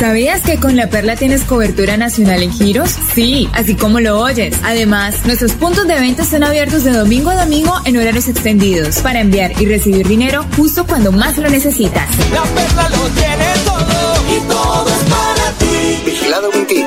¿Sabías que con La Perla tienes cobertura nacional en giros? Sí, así como lo oyes. Además, nuestros puntos de venta están abiertos de domingo a domingo en horarios extendidos para enviar y recibir dinero justo cuando más lo necesitas. La Perla lo tiene todo y todo es para ti. Vigilado Mintic.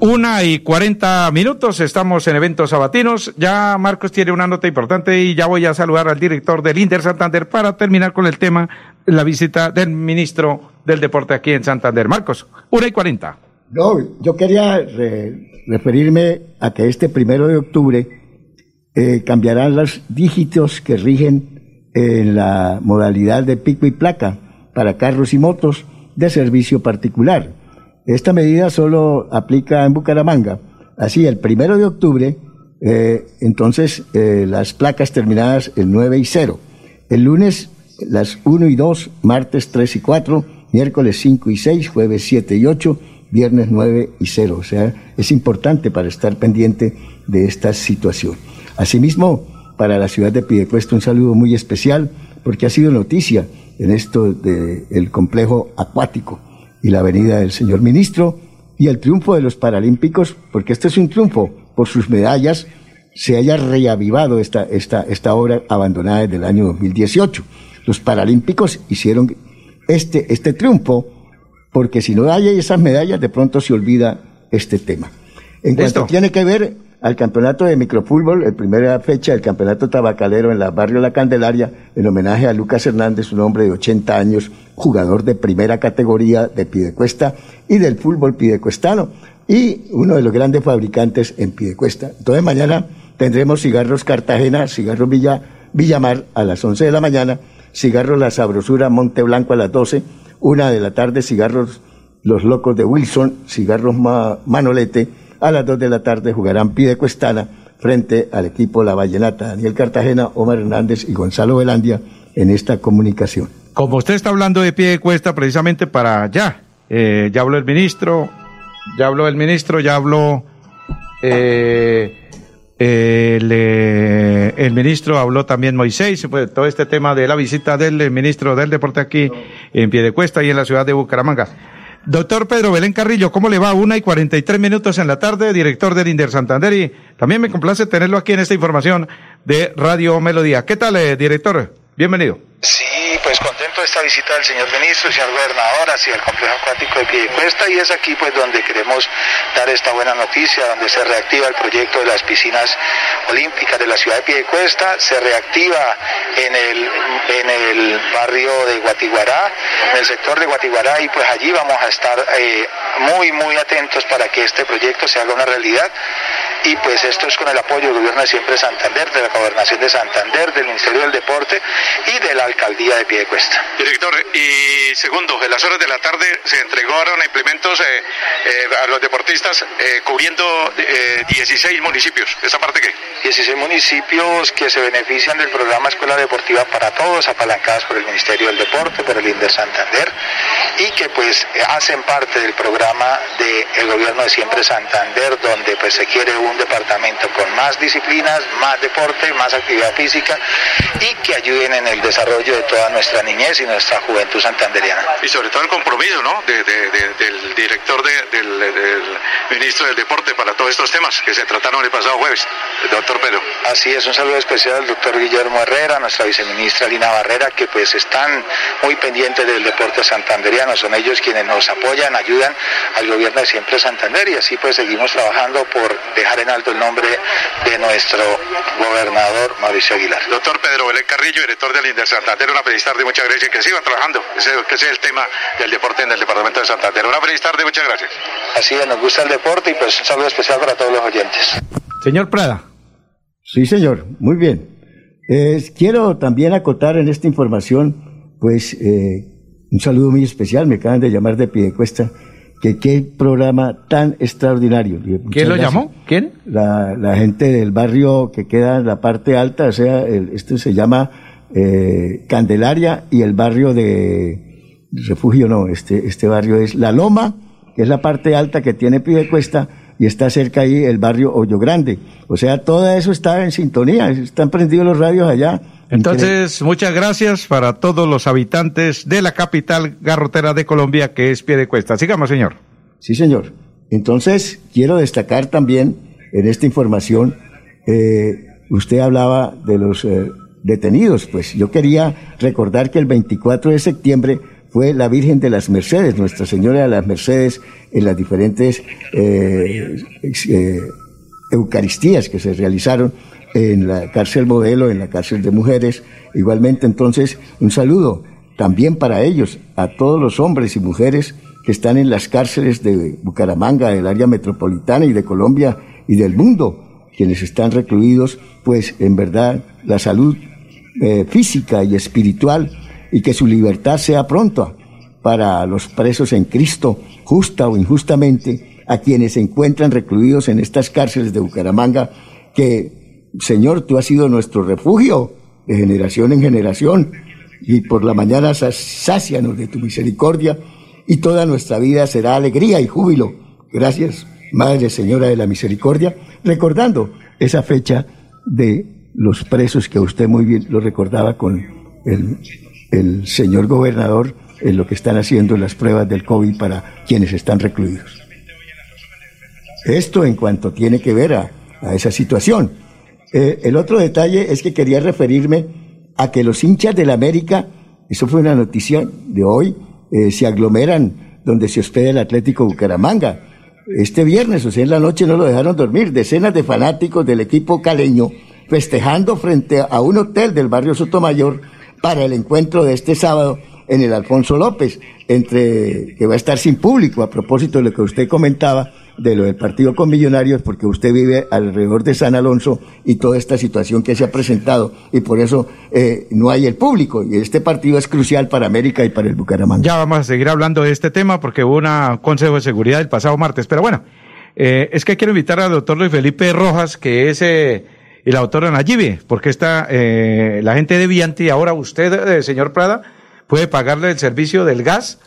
Una y cuarenta minutos, estamos en eventos sabatinos. Ya Marcos tiene una nota importante y ya voy a saludar al director del Inter Santander para terminar con el tema, la visita del ministro del Deporte aquí en Santander. Marcos, una y cuarenta. No, yo quería re- referirme a que este primero de octubre eh, cambiarán los dígitos que rigen en la modalidad de pico y placa para carros y motos de servicio particular. Esta medida solo aplica en Bucaramanga. Así, el primero de octubre, eh, entonces eh, las placas terminadas el 9 y 0. El lunes las 1 y 2, martes 3 y 4, miércoles 5 y 6, jueves 7 y 8, viernes 9 y 0. O sea, es importante para estar pendiente de esta situación. Asimismo, para la ciudad de Piedecuesta un saludo muy especial porque ha sido noticia en esto del complejo acuático y la venida del señor ministro y el triunfo de los Paralímpicos, porque este es un triunfo por sus medallas, se haya reavivado esta, esta, esta obra abandonada desde el año 2018. Los Paralímpicos hicieron este, este triunfo porque si no hay esas medallas, de pronto se olvida este tema. En cuanto tiene que ver al campeonato de microfútbol, la primera fecha del campeonato tabacalero en la barrio La Candelaria, en homenaje a Lucas Hernández, un hombre de 80 años, jugador de primera categoría de Pidecuesta y del fútbol pidecuestano, y uno de los grandes fabricantes en Pidecuesta. Entonces mañana tendremos cigarros Cartagena, cigarros Villa, Villamar a las 11 de la mañana, cigarros La Sabrosura Monte Blanco a las 12, una de la tarde cigarros Los Locos de Wilson, cigarros Ma- Manolete, a las 2 de la tarde jugarán Pidecuestana frente al equipo La Vallenata, Daniel Cartagena, Omar Hernández y Gonzalo Velandia en esta comunicación. Como usted está hablando de pie de cuesta precisamente para allá, eh, ya habló el ministro, ya habló el ministro, ya habló eh, el, eh, el ministro, habló también Moisés, pues, todo este tema de la visita del ministro del deporte aquí en Piedecuesta y en la ciudad de Bucaramanga. Doctor Pedro Belén Carrillo, ¿cómo le va? Una y cuarenta y tres minutos en la tarde, director del Inder Santander y también me complace tenerlo aquí en esta información de Radio Melodía. ¿Qué tal, eh, director? Bienvenido. Sí, pues contento de esta visita del señor ministro, señor gobernador, hacia el complejo acuático de Piedecuesta y es aquí pues donde queremos dar esta buena noticia, donde se reactiva el proyecto de las piscinas olímpicas de la ciudad de Piedecuesta, se reactiva en el, en el barrio de Guatiguará, en el sector de Guatiguará y pues allí vamos a estar eh, muy muy atentos para que este proyecto se haga una realidad. Y pues esto es con el apoyo del gobierno de siempre Santander, de la gobernación de Santander, del Ministerio del Deporte y de la alcaldía de Piedecuesta. Director, y segundo, en las horas de la tarde se entregaron implementos eh, eh, a los deportistas eh, cubriendo eh, 16 municipios. ¿Esa parte qué? 16 municipios que se benefician del programa Escuela Deportiva para Todos, apalancadas por el Ministerio del Deporte, por el INDER Santander, y que pues hacen parte del programa del gobierno de siempre Santander, donde pues se quiere un departamento con más disciplinas, más deporte, más actividad física y que ayuden en el desarrollo de toda nuestra niñez y nuestra juventud santanderiana. Y sobre todo el compromiso ¿no? de- de- de- del director de- del, del ministro del Deporte para todos estos temas que se trataron el pasado jueves, el doctor Pedro. Así es, un saludo especial al doctor Guillermo Herrera, nuestra viceministra Lina Barrera, que pues están muy pendientes del deporte santanderiano, son ellos quienes nos apoyan, ayudan al gobierno de siempre Santander y así pues seguimos trabajando por dejar en alto el nombre de nuestro gobernador Mauricio Aguilar. Doctor Pedro Belén Carrillo, director del Inder Santander, una feliz tarde, muchas gracias, y que siga trabajando, ese, que ese es el tema del deporte en el departamento de Santander. Una feliz tarde, muchas gracias. Así es, nos gusta el deporte y pues un saludo especial para todos los oyentes. Señor Prada. Sí, señor, muy bien. Es- quiero también acotar en esta información, pues, eh, un saludo muy especial, me acaban de llamar de Piedecuesta, que qué programa tan extraordinario. Muchas ¿Quién lo gracias. llamó? ¿Quién? La, la gente del barrio que queda en la parte alta, o sea, el- esto se llama eh, Candelaria y el barrio de Refugio, no, este, este barrio es La Loma, que es la parte alta que tiene Piedecuesta, y está cerca ahí el barrio Hoyo Grande. O sea, todo eso está en sintonía, están prendidos los radios allá. Entonces, muchas gracias para todos los habitantes de la capital garrotera de Colombia, que es Piedecuesta. Sigamos, señor. Sí, señor. Entonces, quiero destacar también en esta información, eh, usted hablaba de los eh, detenidos, pues yo quería recordar que el 24 de septiembre fue la Virgen de las Mercedes, Nuestra Señora de las Mercedes, en las diferentes eh, eh, Eucaristías que se realizaron en la cárcel modelo, en la cárcel de mujeres. Igualmente, entonces, un saludo también para ellos, a todos los hombres y mujeres que están en las cárceles de Bucaramanga, del área metropolitana y de Colombia y del mundo, quienes están recluidos, pues en verdad la salud eh, física y espiritual y que su libertad sea pronta para los presos en Cristo, justa o injustamente, a quienes se encuentran recluidos en estas cárceles de Bucaramanga, que, Señor, tú has sido nuestro refugio de generación en generación, y por la mañana sácianos de tu misericordia, y toda nuestra vida será alegría y júbilo. Gracias, Madre Señora de la Misericordia, recordando esa fecha de los presos que usted muy bien lo recordaba con el, señor gobernador en lo que están haciendo las pruebas del COVID para quienes están recluidos. Esto en cuanto tiene que ver a, a esa situación. Eh, el otro detalle es que quería referirme a que los hinchas del América, eso fue una noticia de hoy, eh, se aglomeran donde se hospeda el Atlético Bucaramanga. Este viernes, o sea, en la noche no lo dejaron dormir. Decenas de fanáticos del equipo caleño festejando frente a un hotel del barrio Sotomayor para el encuentro de este sábado en el Alfonso López, entre que va a estar sin público, a propósito de lo que usted comentaba de lo del partido con Millonarios, porque usted vive alrededor de San Alonso y toda esta situación que se ha presentado, y por eso eh, no hay el público, y este partido es crucial para América y para el Bucaramanga. Ya vamos a seguir hablando de este tema porque hubo un consejo de seguridad el pasado martes. Pero bueno, eh, es que quiero invitar al doctor Luis Felipe Rojas, que es eh, y la doctora Nayibe, porque está eh, la gente de Vianti y ahora usted, eh, señor Prada, puede pagarle el servicio del gas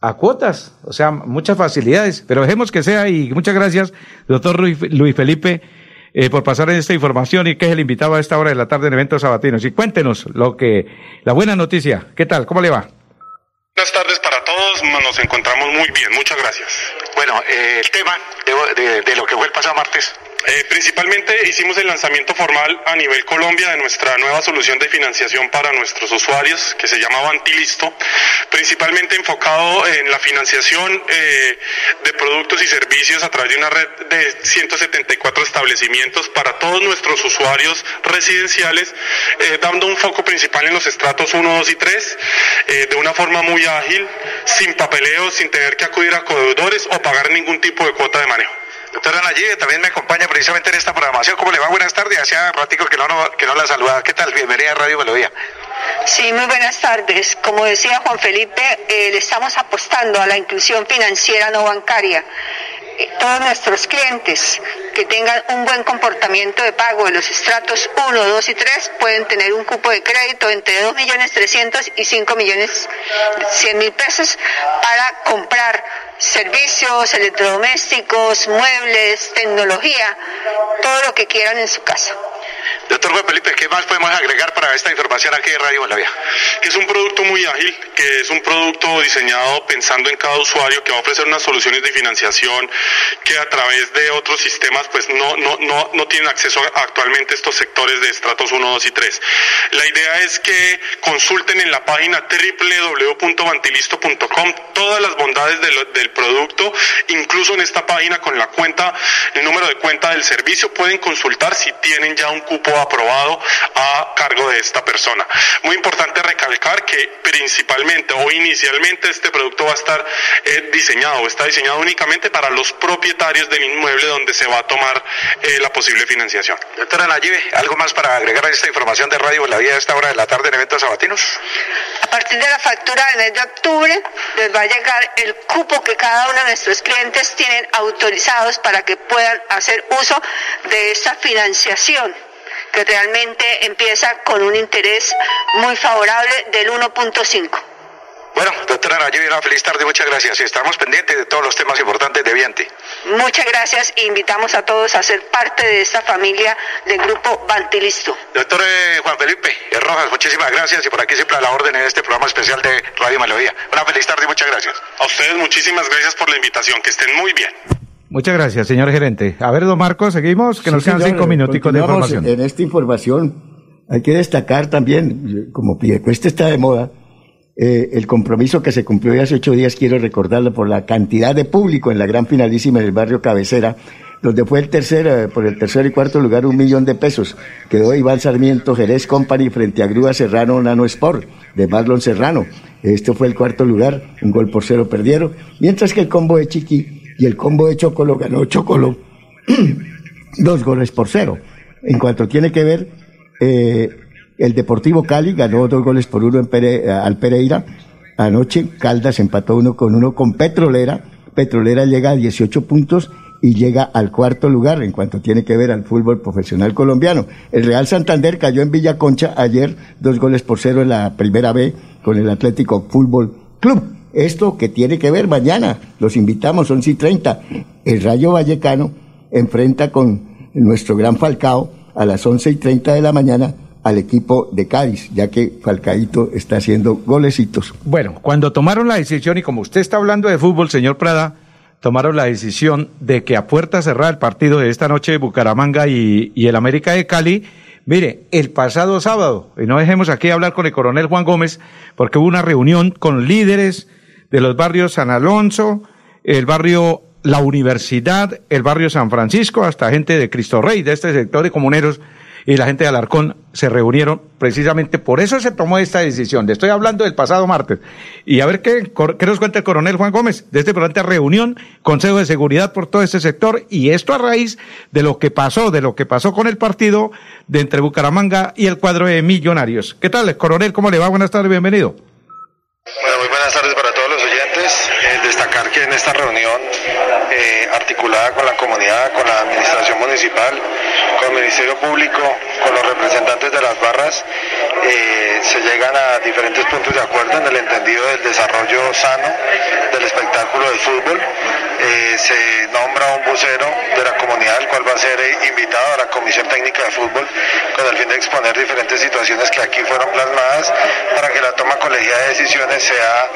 a cuotas, o sea, muchas facilidades, pero dejemos que sea y muchas gracias, doctor Luis, Luis Felipe, eh, por pasar esta información y que es el invitado a esta hora de la tarde en eventos sabatinos. Y cuéntenos lo que, la buena noticia, ¿qué tal? ¿Cómo le va? Buenas tardes para todos, nos encontramos muy bien, muchas gracias. Bueno, eh, el tema de, de- de lo que fue el pasado martes. Eh, principalmente hicimos el lanzamiento formal a nivel Colombia de nuestra nueva solución de financiación para nuestros usuarios que se llama Bantilisto, principalmente enfocado en la financiación eh, de productos y servicios a través de una red de 174 establecimientos para todos nuestros usuarios residenciales, eh, dando un foco principal en los estratos 1, 2 y 3, eh, de una forma muy ágil, sin papeleo, sin tener que acudir a codeudores o pagar ningún tipo de cuota de manejo. Doctora Nayib también me acompaña precisamente en esta programación. ¿Cómo le va? Buenas tardes. Hacía ratico que no, que no la saludaba. ¿Qué tal? Bienvenida a Radio Melodía. Sí, muy buenas tardes. Como decía Juan Felipe, eh, le estamos apostando a la inclusión financiera no bancaria. Eh, todos nuestros clientes que tengan un buen comportamiento de pago de los estratos 1, 2 y 3 pueden tener un cupo de crédito entre 2 millones 300 y 5 millones 100 mil pesos para comprar servicios, electrodomésticos, muebles, tecnología, todo lo que quieran en su casa. Doctor Juan Felipe, ¿qué más podemos agregar para esta información aquí de Radio Melodía? Que es un producto muy ágil, que es un producto diseñado pensando en cada usuario, que va a ofrecer unas soluciones de financiación que a través de otros sistemas pues no, no, no, no tienen acceso actualmente estos sectores de estratos 1, 2 y 3. La idea es que consulten en la página www.vantilisto.com todas las bondades del, del producto, incluso en esta página con la cuenta, el número de cuenta del servicio, pueden consultar si tienen ya un cupo aprobado a cargo de esta persona. Muy importante recalcar que principalmente o inicialmente este producto va a estar eh, diseñado, está diseñado únicamente para los propietarios del inmueble donde se va a tomar eh, la posible financiación. Doctora Nayibe, ¿algo más para agregar a esta información de Radio La Vida a esta hora de la tarde en eventos sabatinos? A partir de la factura del mes de octubre les va a llegar el cupo que cada uno de nuestros clientes tienen autorizados para que puedan hacer uso de esta financiación que realmente empieza con un interés muy favorable del 1.5. Bueno, doctora Nayibe, una feliz tarde, muchas gracias. Y estamos pendientes de todos los temas importantes de Viante. Muchas gracias e invitamos a todos a ser parte de esta familia del grupo Bantilisto. Doctor eh, Juan Felipe Rojas, muchísimas gracias y por aquí siempre a la orden en este programa especial de Radio Melodía. Una feliz tarde y muchas gracias. A ustedes muchísimas gracias por la invitación, que estén muy bien. Muchas gracias, señor gerente. A ver, don Marcos, seguimos, que nos Sí, quedan señor, cinco minuticos de información. En esta información hay que destacar también, como Piedecuesta está de moda, eh, el compromiso que se cumplió hace ocho días, quiero recordarlo, por la cantidad de público en la gran finalísima del barrio Cabecera, donde fue el tercer, eh, por el tercer y cuarto lugar, un millón de pesos. Quedó Iván Sarmiento Jerez Company frente a Grúa Serrano Nano Sport, de Marlon Serrano. Este fue el cuarto lugar, un gol por cero perdieron, mientras que el combo de Chiqui y el combo de Chocolo ganó Chocolo dos goles por cero. En cuanto tiene que ver, eh, el Deportivo Cali ganó dos goles por uno en Pere- al Pereira. Anoche Caldas empató uno con uno con Petrolera. Petrolera llega a 18 puntos y llega al cuarto lugar en cuanto tiene que ver al fútbol profesional colombiano. El Real Santander cayó en Villa Concha ayer dos goles por cero en la primera B con el Atlético Fútbol Club. Esto que tiene que ver mañana, los invitamos, 11 y 30. El Rayo Vallecano enfrenta con nuestro gran Falcao a las 11 y 30 de la mañana al equipo de Cádiz, ya que Falcaito está haciendo golecitos. Bueno, cuando tomaron la decisión, y como usted está hablando de fútbol, señor Prada, tomaron la decisión de que a puerta cerrada el partido de esta noche de Bucaramanga y, y el América de Cali, mire, el pasado sábado, y no dejemos aquí hablar con el coronel Juan Gómez, porque hubo una reunión con líderes de los barrios San Alonso, el barrio La Universidad, el barrio San Francisco, hasta gente de Cristo Rey, de este sector de comuneros, y la gente de Alarcón se reunieron precisamente por eso se tomó esta decisión. Le estoy hablando del pasado martes. Y a ver qué, qué nos cuenta el coronel Juan Gómez de esta importante reunión, Consejo de Seguridad por todo este sector, y esto a raíz de lo que pasó, de lo que pasó con el partido de entre Bucaramanga y el cuadro de Millonarios. ¿Qué tal, coronel? ¿Cómo le va? Buenas tardes, bienvenido. Bueno, muy buenas tardes para todos. Eh, destacar que en esta reunión eh, articulada con la comunidad, con la administración municipal, con el Ministerio Público, con los representantes de las barras, eh, se llegan a diferentes puntos de acuerdo en el entendido del desarrollo sano del espectáculo del fútbol. Eh, se nombra un vocero de la comunidad, el cual va a ser eh, invitado a la Comisión Técnica de Fútbol con el fin de exponer diferentes situaciones que aquí fueron plasmadas para que la toma colegiada de decisiones sea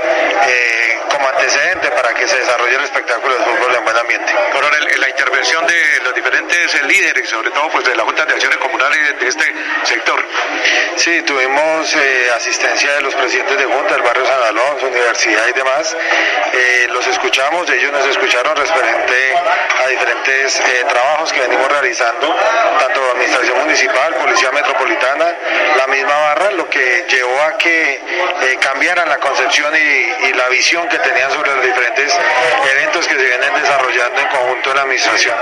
eh, como antecedente para que se desarrolle el espectáculo del fútbol en buen ambiente. Coronel, en la intervención de los diferentes eh, líderes, sobre todo pues de la Junta de Acciones Comunales de, de este sector. Sí, tuvimos eh, asistencia de los presidentes de Junta del barrio San Alonso, Universidad y demás. Los escuchamos, ellos nos escucharon referente a diferentes eh, trabajos que venimos realizando, tanto Administración Municipal, Policía Metropolitana, la misma barra, lo que llevó a que eh, cambiaran la concepción y, la visión que tenían sobre los diferentes eventos que se vienen desarrollando en conjunto en la administración.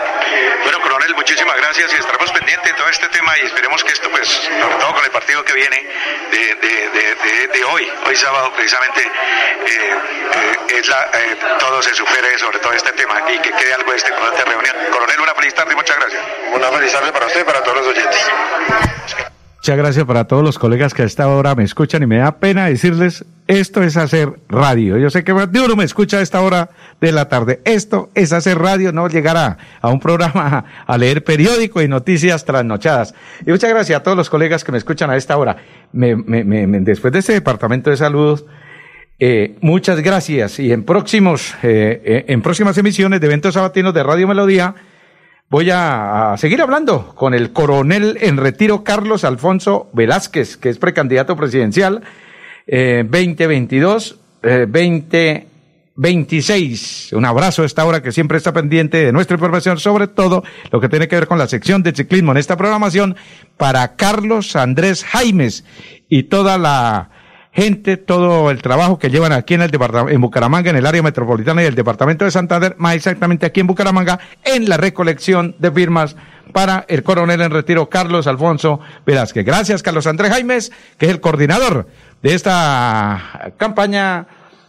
Bueno, coronel, muchísimas gracias y estaremos pendientes de todo este tema y esperemos que esto, pues, sobre todo con el partido que viene de, de- de- de- de hoy, hoy sábado precisamente, eh, eh, es la, todo se supere sobre todo este tema y que quede algo de esta importante reunión. Coronel, una feliz tarde y muchas gracias. Una feliz tarde para usted y para todos los oyentes. Muchas gracias para todos los colegas que a esta hora me escuchan y me da pena decirles, esto es hacer radio. Yo sé que más de uno me escucha a esta hora de la tarde. Esto es hacer radio, no llegar a, a un programa a leer periódico y noticias trasnochadas. Y muchas gracias a todos los colegas que me escuchan a esta hora. Me- me- me- después de este departamento de salud, eh, muchas gracias y en próximos, eh, eh, en próximas emisiones de eventos sabatinos de Radio Melodía, Voy a, seguir hablando con el coronel en retiro Carlos Alfonso Velázquez, que es precandidato presidencial eh, 2022, eh, 26. Un abrazo a esta hora que siempre está pendiente de nuestra información, sobre todo lo que tiene que ver con la sección de ciclismo en esta programación, para Carlos Andrés Jaimes y toda la gente, todo el trabajo que llevan aquí en el departamento, en Bucaramanga, en el área metropolitana y el departamento de Santander, más exactamente aquí en Bucaramanga, en la recolección de firmas para el coronel en retiro Carlos Alfonso Velázquez. Gracias, Carlos Andrés Jaimes, que es el coordinador de esta campaña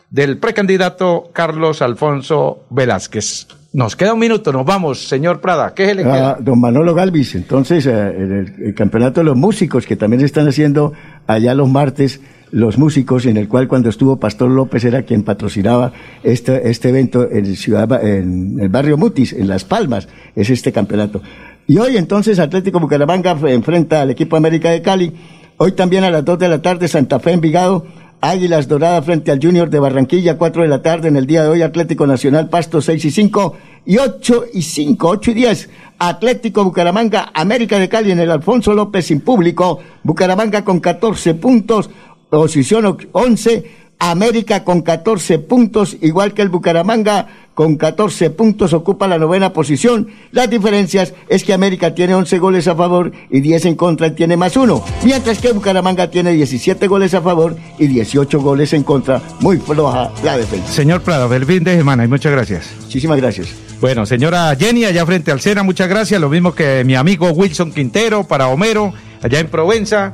del precandidato Carlos Alfonso Velázquez. Nos queda un minuto, nos vamos, señor Prada. ¿Qué es el Ah, don Manolo Galvis, entonces eh, el, el campeonato de los músicos que también están haciendo allá los martes, los músicos, en el cual cuando estuvo Pastor López era quien patrocinaba este, este evento en, ciudad, en el barrio Mutis, en Las Palmas, es este campeonato. Y hoy entonces Atlético Bucaramanga enfrenta al equipo América de Cali. Hoy también a las 2 de la tarde Santa Fe Envigado. Águilas Doradas frente al Junior de Barranquilla, 4 de la tarde en el día de hoy, Atlético Nacional Pasto 6 y 5 y 8 y 5, 8 y 10. Atlético Bucaramanga, América de Cali en el Alfonso López sin público, Bucaramanga con 14 puntos, posición o- 11, América con 14 puntos, igual que el Bucaramanga con 14 puntos ocupa la novena posición. Las diferencias es que América tiene 11 goles a favor y 10 en contra y tiene más uno, mientras que Bucaramanga tiene 17 goles a favor y 18 goles en contra. Muy floja la defensa. Señor Prada, feliz fin de semana y muchas gracias. Muchísimas gracias. Bueno, señora Jenny, allá frente al Sena, muchas gracias. Lo mismo que mi amigo Wilson Quintero, para Homero, allá en Provenza,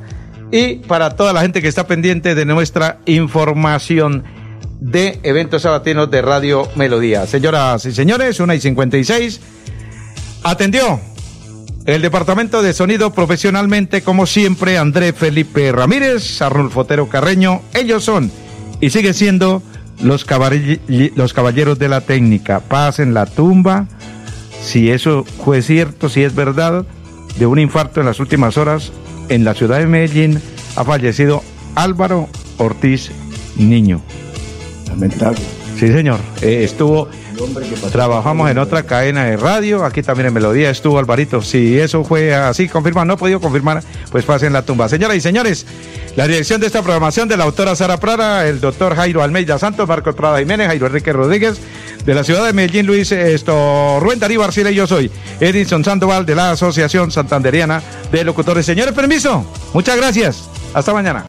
y para toda la gente que está pendiente de nuestra información de eventos sabatinos de Radio Melodía. Señoras y señores, una y 56. Atendió el departamento de sonido profesionalmente, como siempre, André Felipe Ramírez, Arnulfo Otero Carreño. Ellos son y siguen siendo los, los caballeros de la técnica. Paz en la tumba. Si eso fue cierto, si es verdad, de un infarto en las últimas horas en la ciudad de Medellín ha fallecido Álvaro Ortiz Niño. Lamentable. Sí, señor. Eh, estuvo. Trabajamos en otra cadena de radio, aquí también en Melodía estuvo Alvarito. Si eso fue así, confirmado, no he podido confirmar, pues pasen la tumba. Señoras y señores, la dirección de esta programación de la autora Sara Prada, el doctor Jairo Almeida Santos, Marcos Prada Jiménez, Jairo Enrique Rodríguez, de la ciudad de Medellín, Luis esto, Rubén Darío y yo soy Edison Sandoval de la Asociación Santanderiana de Locutores. Señores, permiso. Muchas gracias. Hasta mañana.